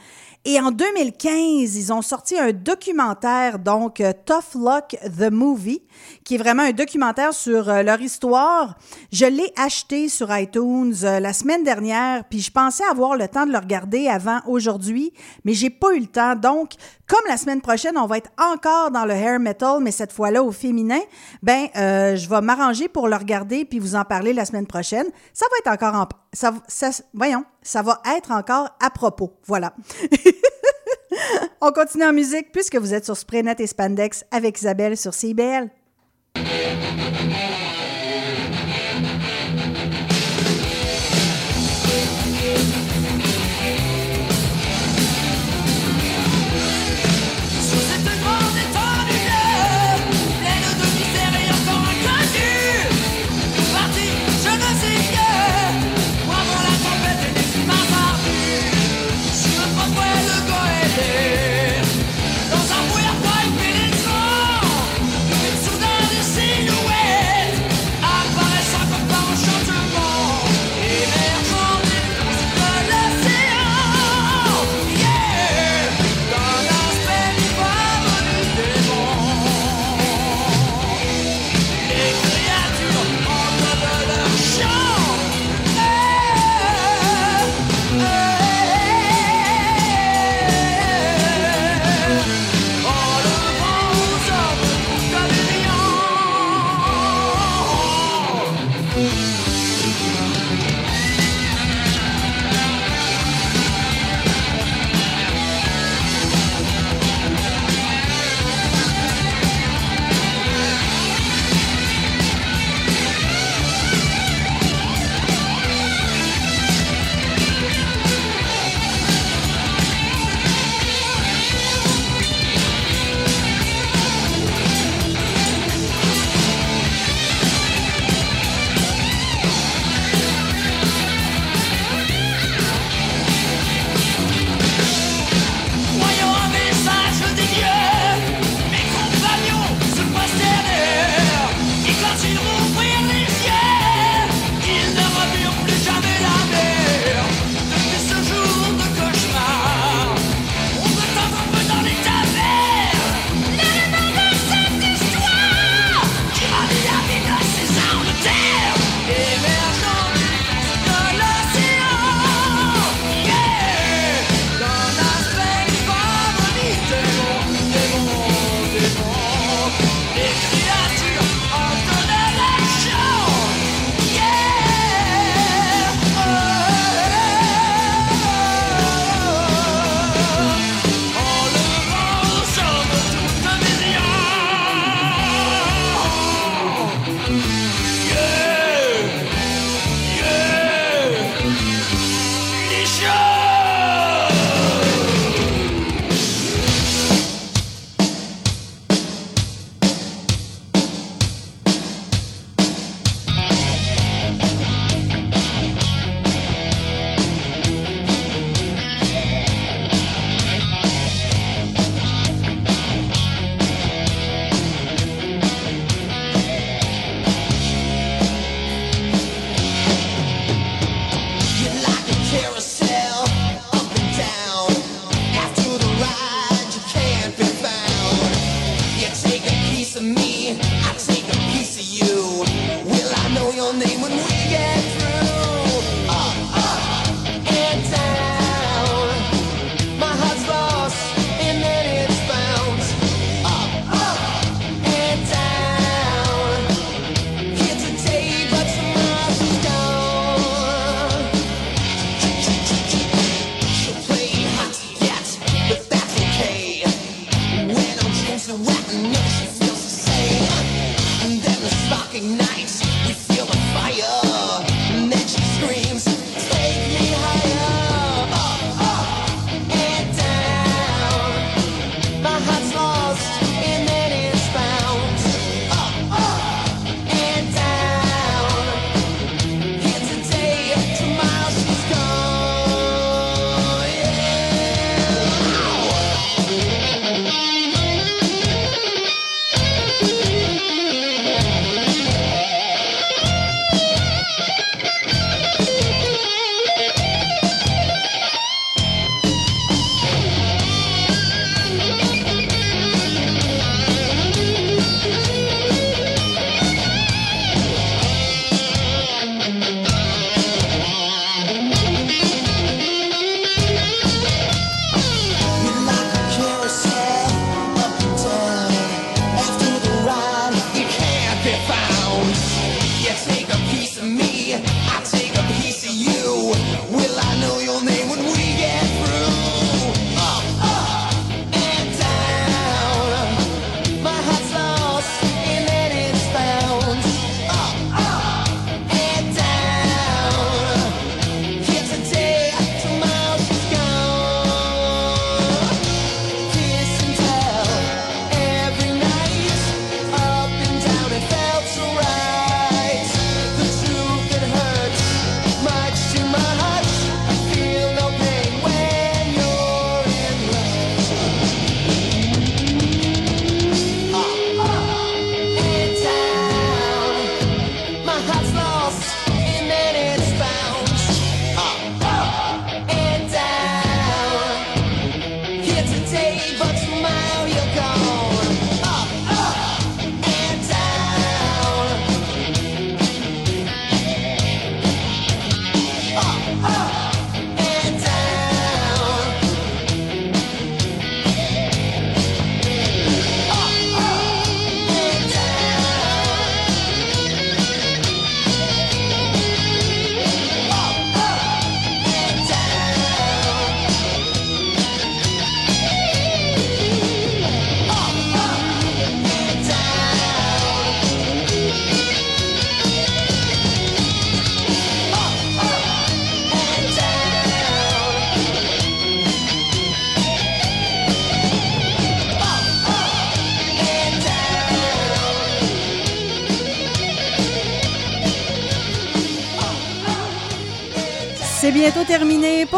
Speaker 2: Et en 2015, ils ont sorti un documentaire, donc euh, Tough Luck the Movie, qui est vraiment un documentaire sur euh, leur histoire. Je l'ai acheté sur iTunes euh, la semaine dernière, puis je pensais avoir le temps de le regarder avant aujourd'hui, mais j'ai pas eu le temps. Donc, comme la semaine prochaine, on va être encore dans le hair metal, mais cette fois-là au féminin, ben, euh, je vais m'arranger pour le regarder puis vous en parler la semaine prochaine. Ça va être encore en, ça, ça, voyons, ça va être encore à propos. Voilà. On continue en musique puisque vous êtes sur Spraynet et Spandex avec Isabelle sur CIBL.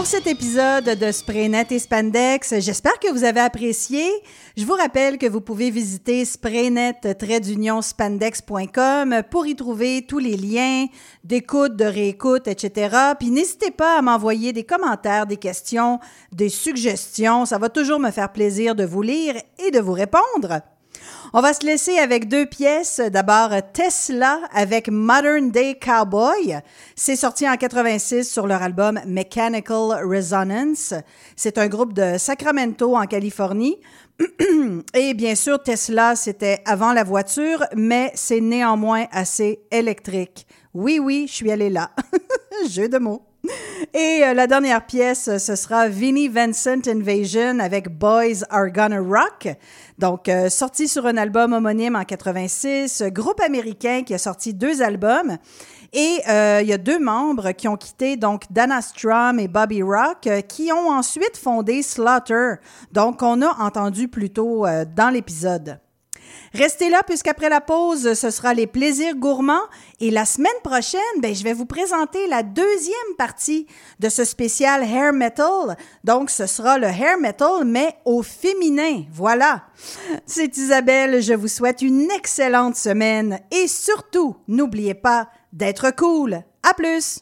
Speaker 2: Pour cet épisode de Spraynet et Spandex. J'espère que vous avez apprécié. Je vous rappelle que vous pouvez visiter spraynet-spandex.com pour y trouver tous les liens d'écoute, de réécoute, etc. Puis n'hésitez pas à m'envoyer des commentaires, des questions, des suggestions. Ça va toujours me faire plaisir de vous lire et de vous répondre. On va se laisser avec deux pièces. D'abord, Tesla avec Modern Day Cowboy. C'est sorti en 86 sur leur album Mechanical Resonance. C'est un groupe de Sacramento en Californie. Et bien sûr, Tesla, c'était avant la voiture, mais c'est néanmoins assez électrique. Oui, oui, je suis allée là. Jeu de mots. Et euh, la dernière pièce, ce sera Vinnie Vincent Invasion avec Boys Are Gonna Rock. Donc, euh, sorti sur un album homonyme en 86, groupe américain qui a sorti deux albums. Et euh, il y a deux membres qui ont quitté, donc Dana Strum et Bobby Rock, euh, qui ont ensuite fondé Slaughter. Donc, on a entendu plus tôt euh, dans l'épisode. Restez là puisqu'après la pause, ce sera les plaisirs gourmands. Et la semaine prochaine, ben, je vais vous présenter la deuxième partie de ce spécial hair metal. Donc, ce sera le hair metal, mais au féminin. Voilà. C'est Isabelle. Je vous souhaite une excellente semaine. Et surtout, n'oubliez pas d'être cool. À plus!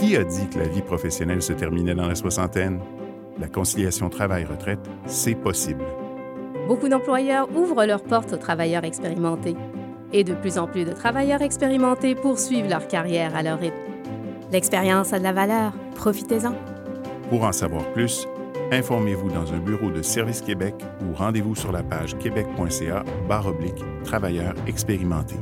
Speaker 15: Qui a dit que la vie professionnelle se terminait dans la soixantaine? La conciliation travail-retraite, c'est possible.
Speaker 16: Beaucoup d'employeurs ouvrent leurs portes aux travailleurs expérimentés. Et de plus en plus de travailleurs expérimentés poursuivent leur carrière à leur rythme. L'expérience a de la valeur. Profitez-en.
Speaker 15: Pour en savoir plus, informez-vous dans un bureau de Service Québec ou rendez-vous sur la page québec.ca barre oblique travailleurs expérimentés.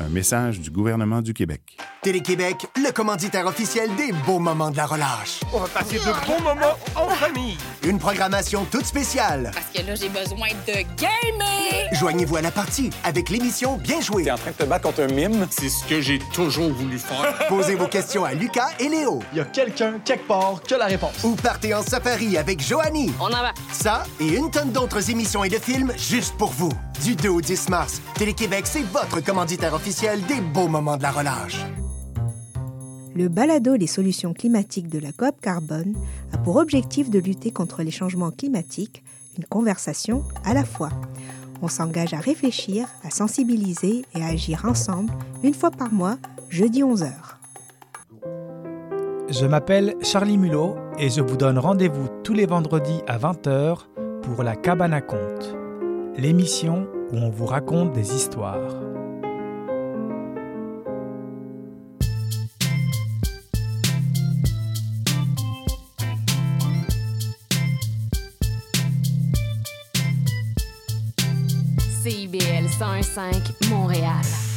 Speaker 15: Un message du gouvernement du Québec.
Speaker 17: Télé-Québec, le commanditaire officiel des beaux moments de la relâche.
Speaker 10: On va passer de bons moments en famille.
Speaker 17: Une programmation toute spéciale.
Speaker 6: Parce que là, j'ai besoin de gamer!
Speaker 17: Joignez-vous à la partie avec l'émission Bien joué.
Speaker 10: T'es en train de te battre contre un mime? C'est ce que j'ai toujours voulu faire.
Speaker 17: Posez vos questions à Lucas et Léo.
Speaker 10: Il y a quelqu'un, quelque part, qui a la réponse.
Speaker 17: Ou partez en safari avec Joanie.
Speaker 6: On en va.
Speaker 17: Ça et une tonne d'autres émissions et de films juste pour vous. Du 2 au 10 mars, Télé-Québec, c'est votre commanditaire officiel des beaux moments de la relâche.
Speaker 18: Le balado Les solutions climatiques de la COP Carbone a pour objectif de lutter contre les changements climatiques, une conversation à la fois. On s'engage à réfléchir, à sensibiliser et à agir ensemble une fois par mois, jeudi 11h.
Speaker 19: Je m'appelle Charlie Mulot et je vous donne rendez-vous tous les vendredis à 20h pour La Cabane à Contes, l'émission où on vous raconte des histoires.
Speaker 20: CIBL 101.5 Montréal.